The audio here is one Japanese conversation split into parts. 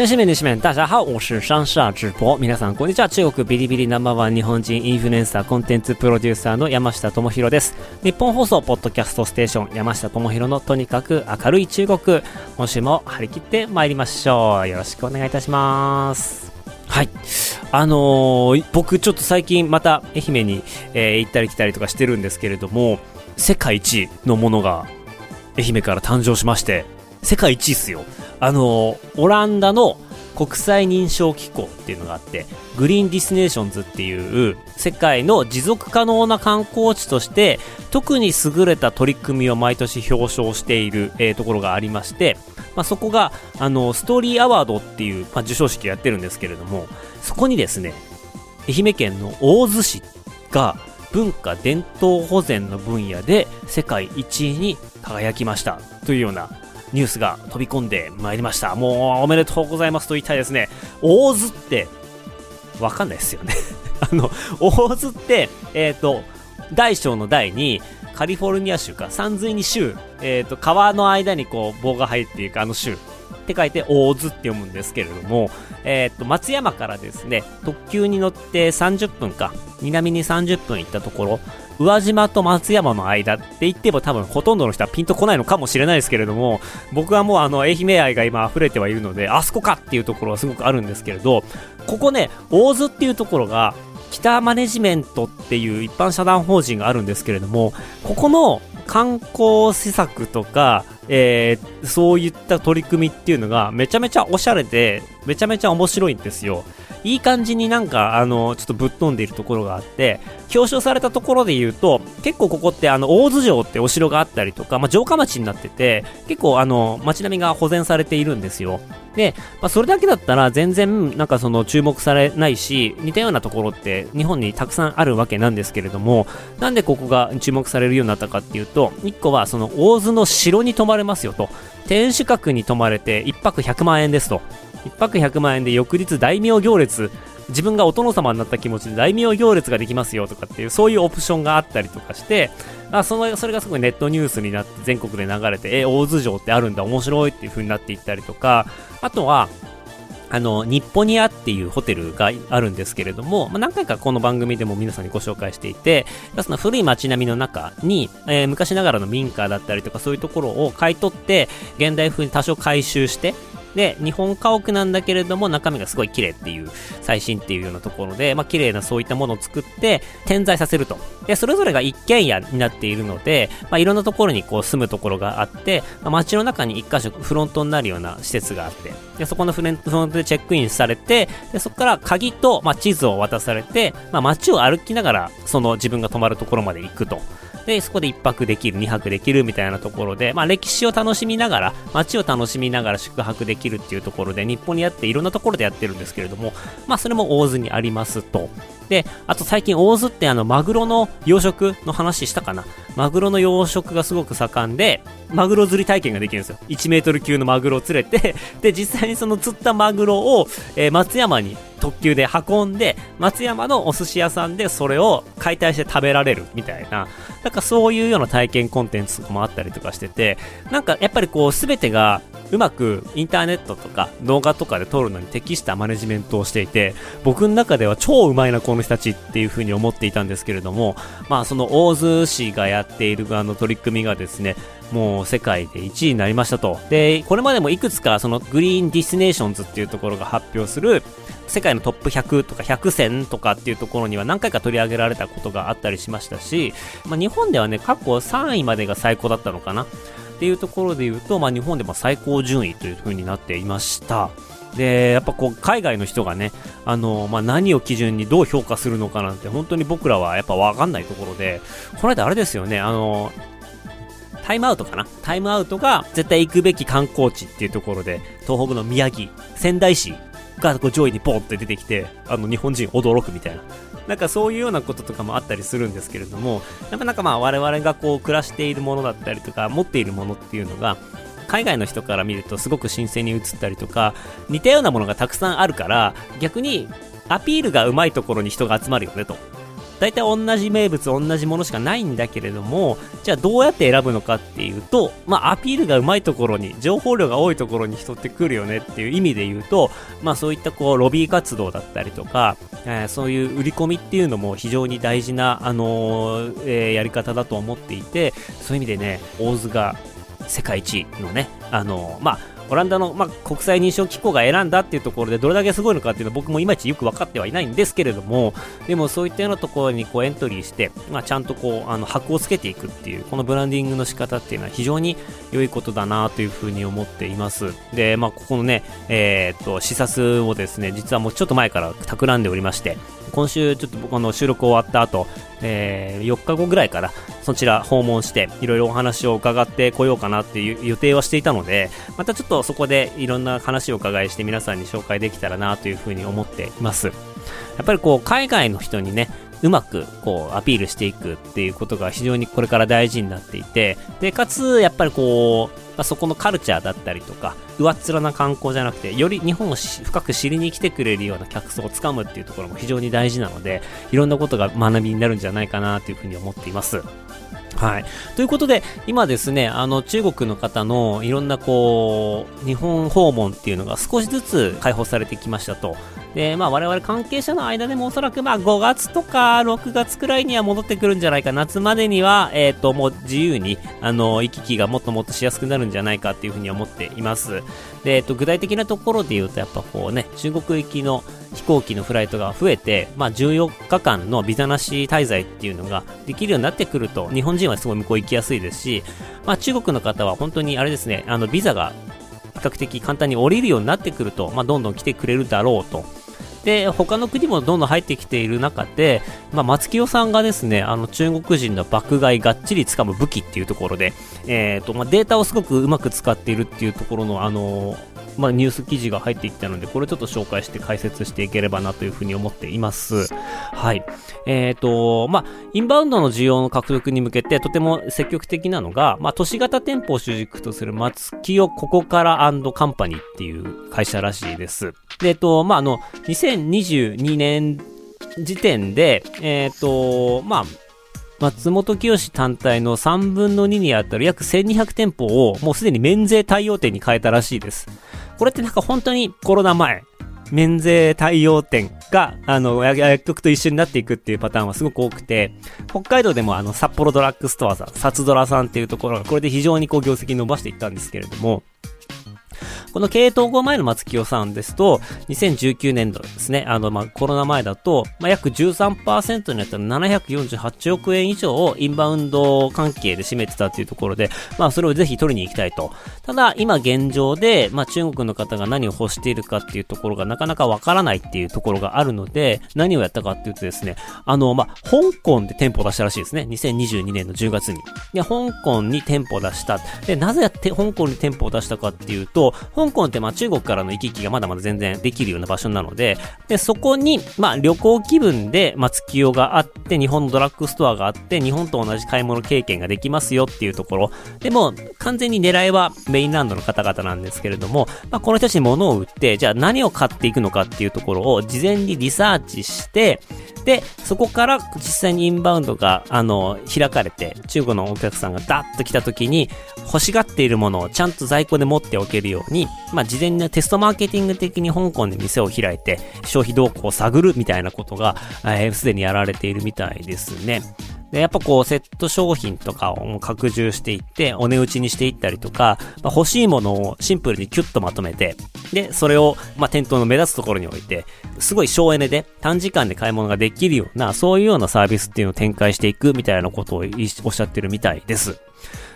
先生们、女士们，大家好，我是上下直播。皆さんこんにちは。中国ビリビリナンバーワン日本人インフルエンサーコンテンツプロデューサーの山下智博です。ニッポン放送ポッドキャストステーション山下智博のとにかく明るい中国。今週も張り切って参りましょう。よろしくお願いいたします。はい。あのー僕ちょっと最近また愛媛に、えー行ったり来たりとかしてるんですけれども、世界一のものが愛媛から誕生しまして、世界一っすよ。あのオランダの国際認証機構っていうのがあって、グリーンデスティネーションズっていう世界の持続可能な観光地として特に優れた取り組みを毎年表彰している、えーところがありまして、まあ、そこがあのストーリーアワードっていう、まあ、授賞式をやってるんですけれども、そこにですね、愛媛県の大洲市が文化伝統保全の分野で世界一位に輝きましたというようなニュースが飛び込んでまいりました。もうおめでとうございますと言いたいですね。大洲ってわかんないですよね。あの、大洲って、えっ、と、大小の大にカリフォルニア州か、山水に州、えっ、と、川の間にこう棒が入っていくあの州って書いて大津って読むんですけれども、えっ、と、松山からですね、特急に乗って30分か、南に30分行ったところ、宇和島と松山の間って言っても多分ほとんどの人はピンとこないのかもしれないですけれども、僕はもうあの、愛媛愛が今溢れてはいるので、あそこかっていうところはすごくあるんですけれど、ここね、大津っていうところが、北マネジメントっていう一般社団法人があるんですけれども、ここの観光施策とか、えーそういった取り組みっていうのがめちゃめちゃおしゃれで、めちゃめちゃ面白いんですよ。いい感じになんか、あの、ちょっとぶっ飛んでいるところがあって、表彰されたところで言うと、結構ここってあの、大津城ってお城があったりとか、まあ、城下町になってて、結構あの、街並みが保全されているんですよ。で、まあ、それだけだったら全然なんかその注目されないし、似たようなところって日本にたくさんあるわけなんですけれども、なんでここが注目されるようになったかっていうと、一個はその大津の城に泊まれますよと。天守閣に泊まれて1泊100万円ですと。1泊100万円で翌日大名行列、自分がお殿様になった気持ちで大名行列ができますよとかっていう、そういうオプションがあったりとかして、あそのそれがすごいネットニュースになって全国で流れて、え、大津城ってあるんだ、面白いっていう風になっていったりとか、あとは、あの、日本ニアっていうホテルがあるんですけれども、まあ、何回かこの番組でも皆さんにご紹介していて、その古い街並みの中に、えー昔ながらの民家だったりとかそういうところを買い取って、現代風に多少改修して、で、日本家屋なんだけれども中身がすごい綺麗っていう、最新っていうようなところで、まあ綺麗なそういったものを作って、点在させると。で、それぞれが一軒家になっているので、まあいろんなところにこう住むところがあって、まあ、街の中に一箇所フロントになるような施設があって、で、そこのフロントでチェックインされて、で、そこから鍵と、まあ、地図を渡されて、まあ、街を歩きながら、その自分が泊まるところまで行くと。で、そこで一泊できる、2泊できるみたいなところで、まあ歴史を楽しみながら、街を楽しみながら宿泊できるっていうところで、日本にあっていろんなところでやってるんですけれども、まあそれも大津にありますと。で、あと最近大津ってあの、マグロの養殖の話したかな？マグロの養殖がすごく盛んで、マグロ釣り体験ができるんですよ。1メートル級のマグロを釣れて、で、実際にその釣ったマグロを、えー松山に特急で運んで、松山のお寿司屋さんでそれを解体して食べられるみたいな、なんかそういうような体験コンテンツもあったりとかしてて、なんかやっぱりこう、すべてがうまくインターネットとか動画とかで撮るのに適したマネジメントをしていて、僕の中では超うまいなこの人たちっていう風に思っていたんですけれども、まあその大洲市がやっているあの取り組みがですね、もう世界で1位になりましたと。で、これまでもいくつかそのグリーンデスティネーションズっていうところが発表する世界のトップ100とか100選とかっていうところには何回か取り上げられたことがあったりしましたし、まあ、日本ではね、過去3位までが最高だったのかなっていうところで言うと、まあ、日本でも最高順位という風になっていました。で、やっぱこう、海外の人がね、あの、まあ、何を基準にどう評価するのかなんて、本当に僕らはやっぱわかんないところで、この間あれですよね、あの、タイムアウトかな？タイムアウトが絶対行くべき観光地っていうところで、東北の宮城、仙台市がこう上位にボンって出てきて、あの日本人驚くみたいな。なんかそういうようなこととかもあったりするんですけれども、やっぱなんかまあ我々がこう暮らしているものだったりとか、持っているものっていうのが、海外の人から見るとすごく新鮮に映ったりとか、似たようなものがたくさんあるから、逆にアピールがうまいところに人が集まるよねと。大体同じ名物、同じものしかないんだけれども、じゃあどうやって選ぶのかっていうと、まあアピールがうまいところに、情報量が多いところに人って来るよねっていう意味で言うと、まあそういったこうロビー活動だったりとか、えー、そういう売り込みっていうのも非常に大事な、あのー、えー、やり方だと思っていて、そういう意味でね、大津が世界一のね、あのまあ、オランダの、まあ、国際認証機構が選んだっていうところでどれだけすごいのかっていうのは僕もいまいちよく分かってはいないんですけれどもでもそういったようなところにこうエントリーして、まあ、ちゃんとこうあの箔をつけていくっていうこのブランディングの仕方っていうのは非常に良いことだなというふうに思っています。で、まあ、ここのね、えー、っと視察をですね実はもうちょっと前から企んでおりまして今週ちょっと僕の収録終わった後、えー、4日後ぐらいからそちら訪問していろいろお話を伺ってこようかなっていう予定はしていたのでまたちょっとそこでいろんな話を伺いして皆さんに紹介できたらなというふうに思っています。やっぱりこう海外の人にねうまくこうアピールしていくっていうことが非常にこれから大事になっていてでかつやっぱりこう、まあ、そこのカルチャーだったりとか上っ面な観光じゃなくてより日本を深く知りに来てくれるような客層をつかむっていうところも非常に大事なのでいろんなことが学びになるんじゃないかなというふうに思っていますはい。ということで、今ですね、あの、中国の方のいろんなこう、日本訪問っていうのが少しずつ解放されてきましたと。で、まあ我々関係者の間でもおそらくまあ5月とか6月くらいには戻ってくるんじゃないか。夏までには、えっ、ー、と、もう自由に、あの、行き来がもっともっとしやすくなるんじゃないかっていうふうに思っています。で、えっ、ー、と、具体的なところで言うと、やっぱこうね、中国行きの飛行機のフライトが増えて、まあ14日間のビザなし滞在っていうのができるようになってくると、日本人はすごい向こう行きやすいですし、まあ中国の方は本当にあれですね、あの、ビザが比較的簡単に降りるようになってくると、まあ、どんどん来てくれるだろうとで、他の国もどんどん入ってきている中で、まあ、松清さんがですね、あの、中国人の爆買いがっちり掴む武器っていうところで、え、ー、と、まあ、データをすごくうまく使っているっていうところの、あのーまあ、ニュース記事が入ってきたので、これちょっと紹介して解説していければなというふうに思っています。はい。えっ、ー、と、まあ、インバウンドの需要の獲得に向けてとても積極的なのが、まあ、都市型店舗を主軸とする松清ここからカンパニーっていう会社らしいです。で、えっ、と、まあ、あの、2022年時点で、えっ、ー、と、まあ、松本清単体の3分の2にあたる約1200店舗をもうすでに免税対応店に変えたらしいです。これってなんか本当にコロナ前、免税対応店が、あの、薬局と一緒になっていくっていうパターンはすごく多くて、北海道でもあの、札幌ドラッグストアさん、サツドラさんっていうところが、これで非常にこう業績伸ばしていったんですけれども、この経営統合前の松清さんですと、2019年度ですね、あの、ま、コロナ前だと、まあ、約13%になったら748億円以上をインバウンド関係で占めてたというところで、まあ、それをぜひ取りに行きたいと。ただ、今現状で、まあ、中国の方が何を欲しているかっていうところがなかなかわからないっていうところがあるので、何をやったかっていうとですね、あの、まあ、香港で店舗を出したらしいですね。2022年の10月に。で、香港に店舗を出した。で、なぜやって香港に店舗を出したかっていうと、香港ってまあ中国からの行き来がまだまだ全然できるような場所なので、で、そこに、まあ旅行気分で松清があって、日本のドラッグストアがあって、日本と同じ買い物経験ができますよっていうところ。でも、完全に狙いはメインランドの方々なんですけれども、まあこの人たちに物を売って、じゃあ何を買っていくのかっていうところを事前にリサーチして、で、そこから実際にインバウンドが、あの、開かれて、中国のお客さんがダッと来た時に、欲しがっているものをちゃんと在庫で持っておけるように、まあ、事前にテストマーケティング的に香港で店を開いて、消費動向を探るみたいなことが、えー、すでにやられているみたいですね。で、やっぱこう、セット商品とかを拡充していって、お値打ちにしていったりとか、まあ、欲しいものをシンプルにキュッとまとめて、で、それを、まあ、店頭の目立つところに置いて、すごい省エネで短時間で買い物ができるような、そういうようなサービスっていうのを展開していくみたいなことをおっしゃってるみたいです。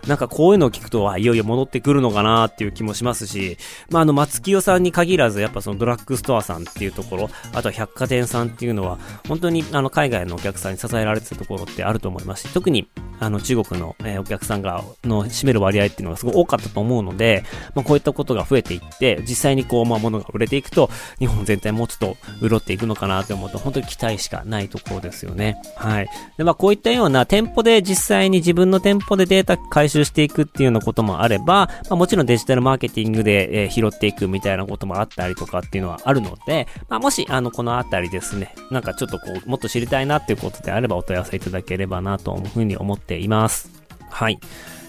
なんかこういうのを聞くと、いよいよ戻ってくるのかなっていう気もしますし、まあ、あの、松清さんに限らず、やっぱそのドラッグストアさんっていうところ、あとは百貨店さんっていうのは、本当にあの、海外のお客さんに支えられてたところってあると思いますし、特に、あの、中国の、え、お客さんが、の占める割合っていうのがすごい多かったと思うので、まあ、こういったことが増えていって、実際にこう、まあ、物が売れていくと、日本全体もうちょっと潤っていくのかなって思うと、本当に期待しかないところですよね。はい。で、まあ、こういったような店舗で実際に自分の店舗でデータ回収していくっていうようなこともあれば、まあ、もちろんデジタルマーケティングで、えー、拾っていくみたいなこともあったりとかっていうのはあるので、まあ、もし、あの、このあたりですね、なんかちょっとこう、もっと知りたいなっていうことであればお問い合わせいただければなというふうに思っています。はい。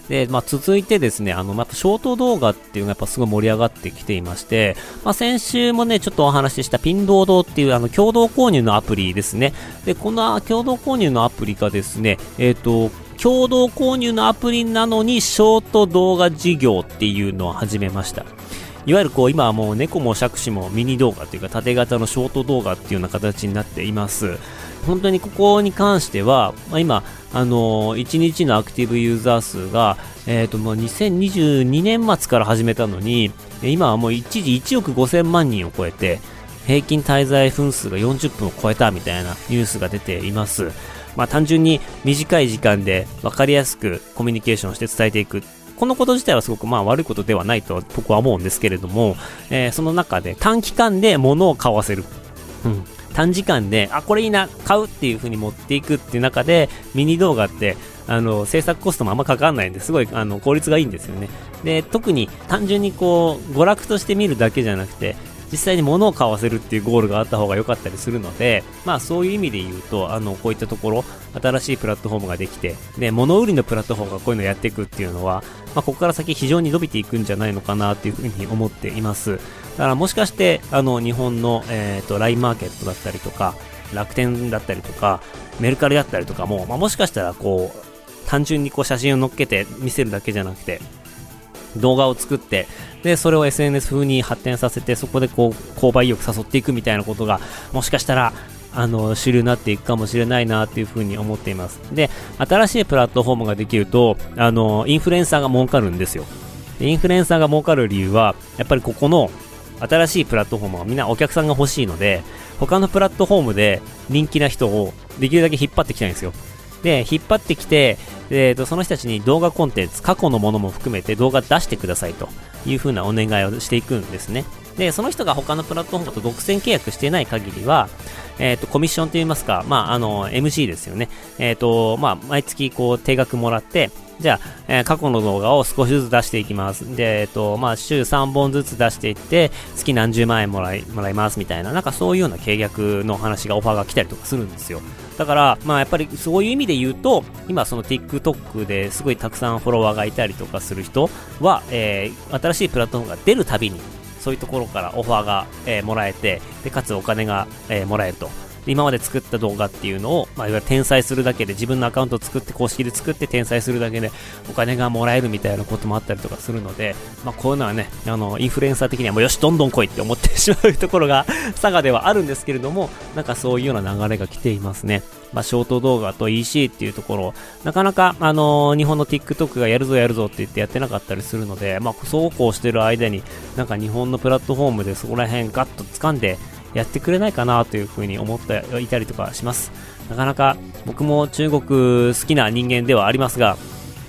で、まあ、続いてですね、あの、まあ、ショート動画っていうのがやっぱすごい盛り上がってきていまして、まあ、先週もね、ちょっとお話ししたピンドードっていうあの、共同購入のアプリですね。で、この共同購入のアプリがですね、えっ、ー、と、共同購入のアプリなのにショート動画事業っていうのを始めました。いわゆるこう今はもう猫も杓子もミニ動画というか縦型のショート動画っていうような形になっています。本当にここに関しては、まあ、今、あのー、1日のアクティブユーザー数が、えっ、ー、と、まあ、2022年末から始めたのに、今はもう一時1億5000万人を超えて、平均滞在分数が40分を超えたみたいなニュースが出ています。まあ、単純に短い時間で分かりやすくコミュニケーションして伝えていく。このこと自体はすごくまあ悪いことではないと僕は思うんですけれども、えー、その中で短期間で物を買わせる。うん。短時間で、あ、これいいな、買うっていう風に持っていくっていう中で、ミニ動画って、あの、制作コストもあんまかかんないんで、すごい、あの、効率がいいんですよね。で、特に単純にこう、娯楽として見るだけじゃなくて、実際に物を買わせるっていうゴールがあった方が良かったりするので、まあそういう意味で言うと、あの、こういったところ、新しいプラットフォームができて、で、物売りのプラットフォームがこういうのをやっていくっていうのは、まあここから先非常に伸びていくんじゃないのかなっていうふうに思っています。だからもしかして、あの、日本の、えっ、ー、と、LINE マーケットだったりとか、楽天だったりとか、メルカリだったりとかも、まあもしかしたらこう、単純にこう写真を載っけて見せるだけじゃなくて、動画を作って、で、それを SNS 風に発展させて、そこでこう、購買意欲誘っていくみたいなことが、もしかしたら、あの、主流になっていくかもしれないなっていうふうに思っています。で、新しいプラットフォームができると、あの、インフルエンサーが儲かるんですよ。インフルエンサーが儲かる理由は、やっぱりここの新しいプラットフォームはみんなお客さんが欲しいので、他のプラットフォームで人気な人をできるだけ引っ張ってきたいんですよ。で、引っ張ってきて、えーと、その人たちに動画コンテンツ、過去のものも含めて動画出してくださいという風なお願いをしていくんですね。で、その人が他のプラットフォームと独占契約していない限りは、えっ、ー、と、コミッションと言いますか、まあ、あの、MC ですよね。えっ、ー、と、まあ、毎月こう、定額もらって、じゃあ、えー、過去の動画を少しずつ出していきます。で、えっ、と、まあ、週3本ずつ出していって、月何十万円もらい、もらいますみたいな、なんかそういうような契約の話がオファーが来たりとかするんですよ。だから、まあやっぱりそういう意味で言うと、今その TikTok ですごいたくさんフォロワーがいたりとかする人は、えー、新しいプラットフォームが出るたびに、そういうところからオファーが、えー、もらえて、で、かつお金が、えー、もらえると。今まで作った動画っていうのを、まあ、いわゆる転載するだけで、自分のアカウントを作って、公式で作って転載するだけで、お金がもらえるみたいなこともあったりとかするので、まあ、こういうのはね、あの、インフルエンサー的にはもうよし、どんどん来いって思ってしまうところが、佐賀ではあるんですけれども、なんかそういうような流れが来ていますね。まあ、ショート動画と EC っていうところ、なかなか、あのー、日本の TikTok がやるぞやるぞって言ってやってなかったりするので、まあ、そうこうしてる間に、なんか日本のプラットフォームでそこら辺ガッと掴んで、やってくれないかなというふうに思っていたりとかします。なかなか僕も中国好きな人間ではありますが、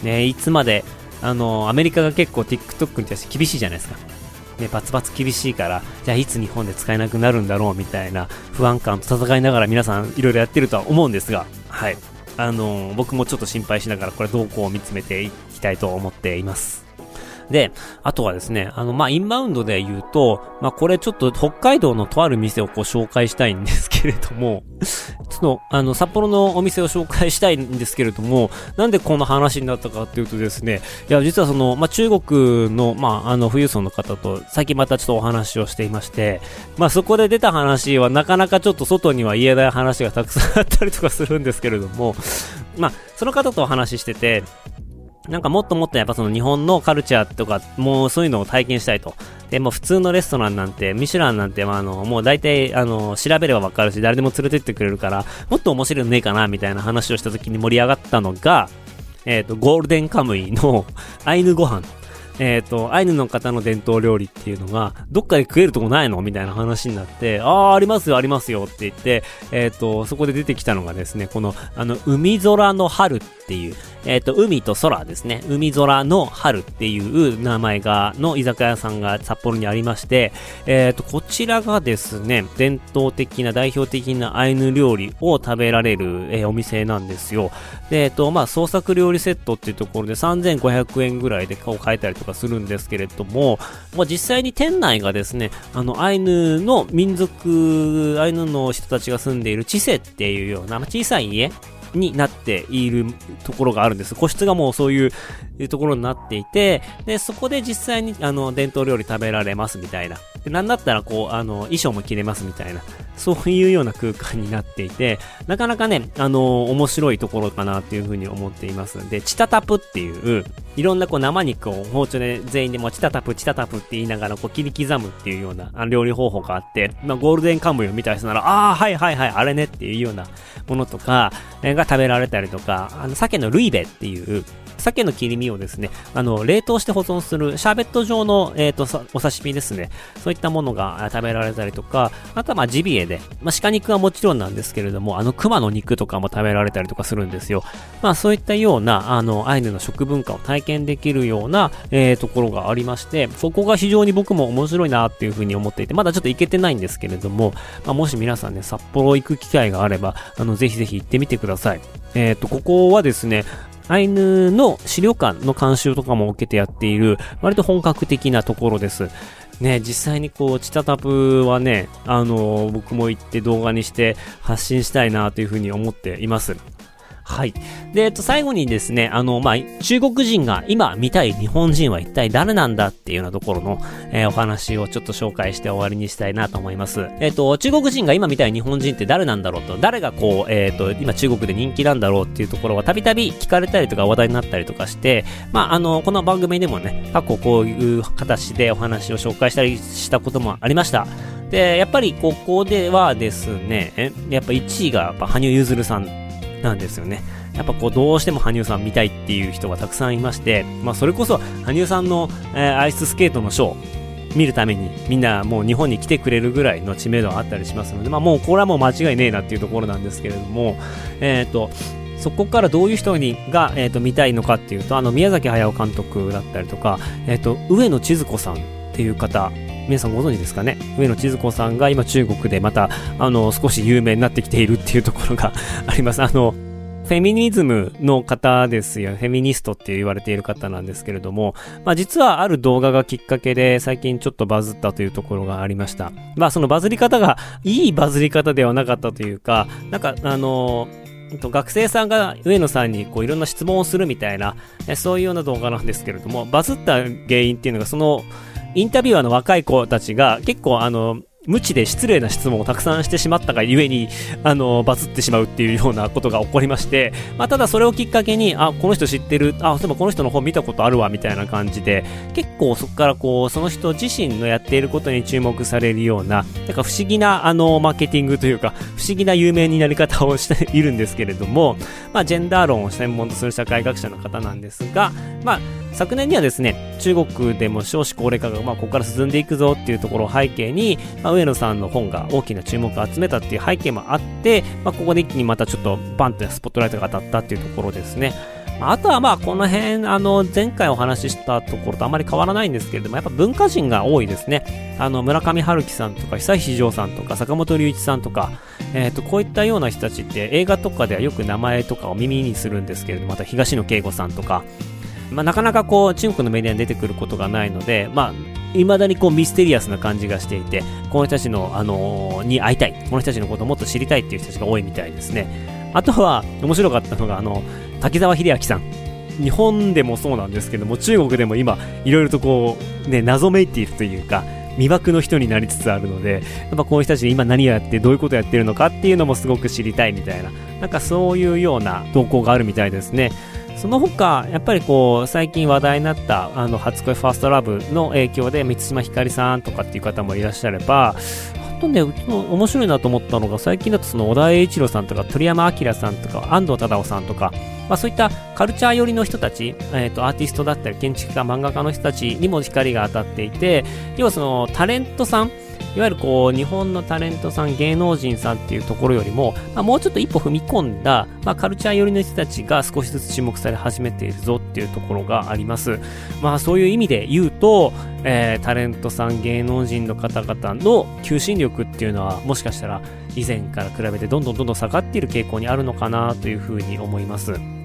ね、いつまで、あの、アメリカが結構 TikTok に対して厳しいじゃないですか。ね、バツバツ厳しいから、じゃあいつ日本で使えなくなるんだろうみたいな不安感と戦いながら皆さんいろいろやってるとは思うんですが、はい。あの僕もちょっと心配しながらこれ動向を見つめていきたいと思っています。で、あとはですね、あの、まあ、インバウンドで言うと、まあ、これちょっと北海道のとある店をこう紹介したいんですけれども、ちょっと、あの、札幌のお店を紹介したいんですけれども、なんでこの話になったかっていうとですね、いや、実はその、まあ、中国の、まあ、あの、富裕層の方と、最近またちょっとお話をしていまして、まあ、そこで出た話はなかなかちょっと外には言えない話がたくさんあったりとかするんですけれども、まあ、その方とお話ししてて、なんかもっともっとやっぱその日本のカルチャーとか、もうそういうのを体験したいと。で、もう普通のレストランなんて、ミシュランなんて、まあ、あの、もう大体、あの、調べればわかるし、誰でも連れてってくれるから、もっと面白いのねえかな、みたいな話をした時に盛り上がったのが、えっ、と、ゴールデンカムイの アイヌご飯えっ、ー、と、アイヌの方の伝統料理っていうのが、どっかで食えるとこないの？みたいな話になって、ああ、ありますよ、ありますよって言って、えっ、ー、と、そこで出てきたのがですね、この、あの、海空の春っていう、えっ、ー、と、海と空ですね。海空の春っていう名前が、の居酒屋さんが札幌にありまして、えっ、と、こちらがですね、伝統的な代表的なアイヌ料理を食べられる、えお店なんですよ。で、えっ、と、まあ、創作料理セットっていうところで3500円ぐらいで買えたりとかするんですけれども、まあ、実際に店内がですね、あの、アイヌの民族、アイヌの人たちが住んでいるチセっていうような、まあ、小さい家になっているところがあるんです。個室がもうそういうところになっていて、で、そこで実際にあの、伝統料理食べられますみたいな。なんだったらこう、あの、衣装も着れますみたいな。そういうような空間になっていて、なかなかね、あの面白いところかなっていうふうに思っています。で、チタタプっていう、いろんなこう生肉を包丁で全員でもチタタプ、チタタプって言いながらこう切り刻むっていうような料理方法があって、まあ、ゴールデンカムイを見た人なら、ああ、はいはいはい、あれねっていうようなものとか、が食べられたりとか、あの、鮭のルイベっていう、鮭の切り身をですね、あの、冷凍して保存するシャーベット状の、えっ、ー、と、お刺身ですね。そういったものが食べられたりとか、あとはまあジビエで、まあ鹿肉はもちろんなんですけれども、あの熊の肉とかも食べられたりとかするんですよ。まあそういったような、あの、アイヌの食文化を体験できるような、えー、ところがありまして、そこが非常に僕も面白いなっていうふうに思っていて、まだちょっと行けてないんですけれども、まあ、もし皆さんね、札幌行く機会があれば、あの、ぜひぜひ行ってみてください。えっ、と、ここはですね、アイヌの資料館の監修とかも受けてやっている、割と本格的なところです。ね、実際にこう、チタタプはね、あの僕も行って動画にして発信したいなというふうに思っています。はい。で、えっと、最後にですね、あの、まあ、中国人が今見たい日本人は一体誰なんだっていうようなところの、えー、お話をちょっと紹介して終わりにしたいなと思います。えっと、中国人が今見たい日本人って誰なんだろうと、誰がこう、えっと、今中国で人気なんだろうっていうところはたびたび聞かれたりとか話題になったりとかして、まあ、あの、この番組でもね、過去こういう形でお話を紹介したりしたこともありました。で、やっぱりここではですね、やっぱ1位がやっぱ羽生結弦さんなんですよね。やっぱこうどうしても羽生さん見たいっていう人がたくさんいまして、まあそれこそ羽生さんの、えー、アイススケートのショー、見るためにみんなもう日本に来てくれるぐらいの知名度があったりしますので、まあもうこれはもう間違いねえなっていうところなんですけれども、えっ、ー、と、そこからどういう人にが、えーと、見たいのかっていうと、あの宮崎駿監督だったりとか、えっ、ー、と、上野千鶴子さんっていう方、皆さんご存知ですかね？上野千鶴子さんが今中国でまた、あの、少し有名になってきているっていうところが あります。あの、フェミニズムの方ですよ。フェミニストって言われている方なんですけれども、まあ実はある動画がきっかけで最近ちょっとバズったというところがありました。まあそのバズり方がいいバズり方ではなかったというか、なんかあの学生さんが上野さんにこういろんな質問をするみたいな、そういうような動画なんですけれども、バズった原因っていうのがそのインタビュアーの若い子たちが結構あの、無知で失礼な質問をたくさんしてしまったがゆえに、あの、バズってしまうっていうようなことが起こりまして、まあ、ただそれをきっかけに、あ、この人知ってる、あ、そういえばこの人の本見たことあるわ、みたいな感じで、結構そこからこう、その人自身のやっていることに注目されるような、なんか不思議な、あの、マーケティングというか、不思議な有名になり方をしているんですけれども、まあ、ジェンダー論を専門とする社会学者の方なんですが、まあ、昨年にはですね、中国でも少子高齢化が、まあ、ここから進んでいくぞっていうところを背景に、まあ、上野さんの本が大きな注目を集めたっていう背景もあって、まあ、ここで一気にまたちょっとバンとスポットライトが当たったっていうところですね。あとはまあこの辺、あの、前回お話ししたところとあまり変わらないんですけれども、やっぱ文化人が多いですね。あの、村上春樹さんとか、久石譲さんとか、坂本龍一さんとか、えっ、ー、と、こういったような人たちって映画とかではよく名前とかを耳にするんですけれども、また東野圭吾さんとか、まあ、なかなかこう、中国のメディアに出てくることがないので、まあ、未だにこうミステリアスな感じがしていて、この人たちの、あのー、に会いたい、この人たちのことをもっと知りたいっていう人たちが多いみたいですね。あとは、面白かったのが、あの、滝沢秀明さん。日本でもそうなんですけども、中国でも今、いろいろとこう、ね、謎めいているというか、魅惑の人になりつつあるので、やっぱこういう人たち今何をやってどういうことをやってるのかっていうのもすごく知りたいみたいな、なんかそういうような投稿があるみたいですね。その他、やっぱりこう、最近話題になった、あの、初恋ファーストラブの影響で、満島ひかりさんとかっていう方もいらっしゃれば、あとね、面白いなと思ったのが、最近だとその小田栄一郎さんとか鳥山明さんとか安藤忠雄さんとか、まあそういったカルチャー寄りの人たち、えっ、ー、と、アーティストだったり建築家、漫画家の人たちにも光が当たっていて、要はそのタレントさん、いわゆるこう、日本のタレントさん、芸能人さんっていうところよりも、まあ、もうちょっと一歩踏み込んだ、まあ、カルチャー寄りの人たちが少しずつ注目され始めているぞっていうところがあります。まあ、そういう意味で言うと、えー、タレントさん、芸能人の方々の求心力っていうのは、もしかしたら以前から比べてどんどんどんどん下がっている傾向にあるのかなというふうに思います。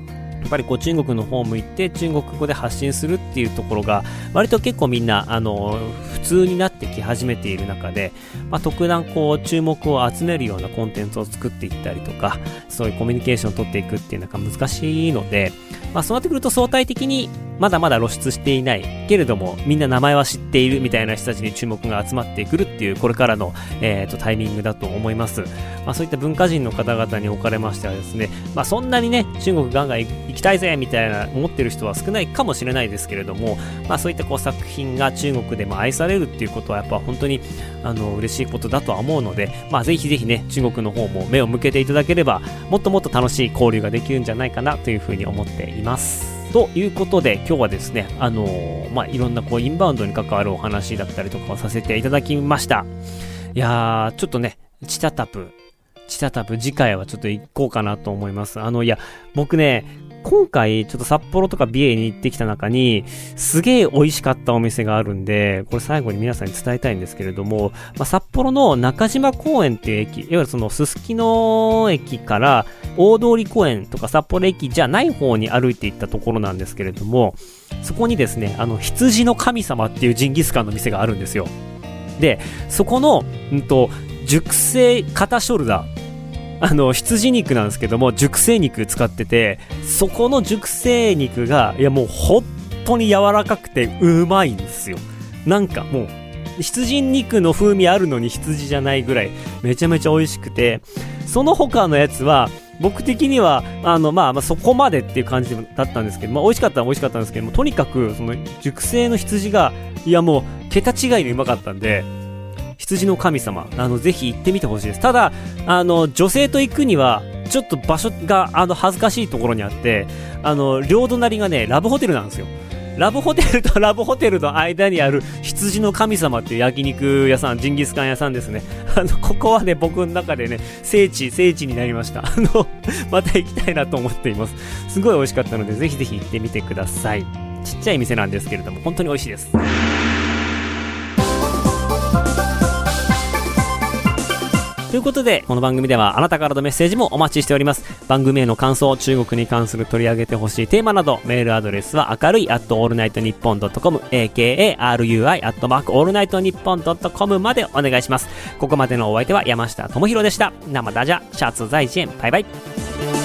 やっぱりこう中国の方向いて中国語で発信するっていうところが割と結構みんなあの普通になってき始めている中で、まあ、特段こう注目を集めるようなコンテンツを作っていったりとかそういうコミュニケーションを取っていくっていうのが難しいので、まあ、そうなってくると相対的にまだまだ露出していないけれどもみんな名前は知っているみたいな人たちに注目が集まってくるっていうこれからの、えーと、タイミングだと思います、まあ、そういった文化人の方々におかれましてはですね、まあ、そんなにね中国ガンガンきたいぜみたいな思ってる人は少ないかもしれないですけれども、まあ、そういったこう作品が中国でも愛されるっていうことはやっぱ本当にあの嬉しいことだとは思うので、まあ、ぜひぜひね中国の方も目を向けていただければもっともっと楽しい交流ができるんじゃないかなというふうに思っています。ということで、今日はですね、あのー、まあ、いろんなこう、インバウンドに関わるお話だったりとかをさせていただきました。いやー、ちょっとね、チタタプ、チタタプ、次回はちょっと行こうかなと思います。あの、いや、僕ね、今回、ちょっと札幌とか美瑛に行ってきた中に、すげえ美味しかったお店があるんで、これ最後に皆さんに伝えたいんですけれども、まあ、札幌の中島公園っていう駅、いわゆるそのすすきの駅から大通公園とか札幌駅じゃない方に歩いていったところなんですけれども、そこにですね、あの、羊の神様っていうジンギスカンの店があるんですよ。で、そこの、うんと、熟成肩ショルダー、あの、羊肉なんですけども、熟成肉使ってて、そこの熟成肉が、いやもう本当に柔らかくてうまいんですよ。なんかもう、羊肉の風味あるのに羊じゃないぐらい、めちゃめちゃ美味しくて、その他のやつは、僕的には、あの、まあ、まあ、そこまでっていう感じだったんですけど、まあ、美味しかったら美味しかったんですけども、とにかく、その、熟成の羊が、いやもう、桁違いにうまかったんで、羊の神様、あの、ぜひ行ってみてほしいです。ただ、あの、女性と行くには、ちょっと場所が、あの、恥ずかしいところにあって、あの、両隣がね、ラブホテルなんですよ。ラブホテルと ラブホテルの間にある羊の神様っていう焼肉屋さん、ジンギスカン屋さんですね。あの、ここはね、僕の中でね、聖地、聖地になりました。あの、また行きたいなと思っています。すごい美味しかったので、ぜひぜひ行ってみてください。ちっちゃい店なんですけれども、本当に美味しいです。ということで、この番組ではあなたからのメッセージもお待ちしております。番組への感想、中国に関する取り上げてほしいテーマなど、メールアドレスは明るい at allnightnippon.com、akarui at mark allnightnippon.com までお願いします。ここまでのお相手は山下智博でした。生ダジャ、シャツ在地園、バイバイ。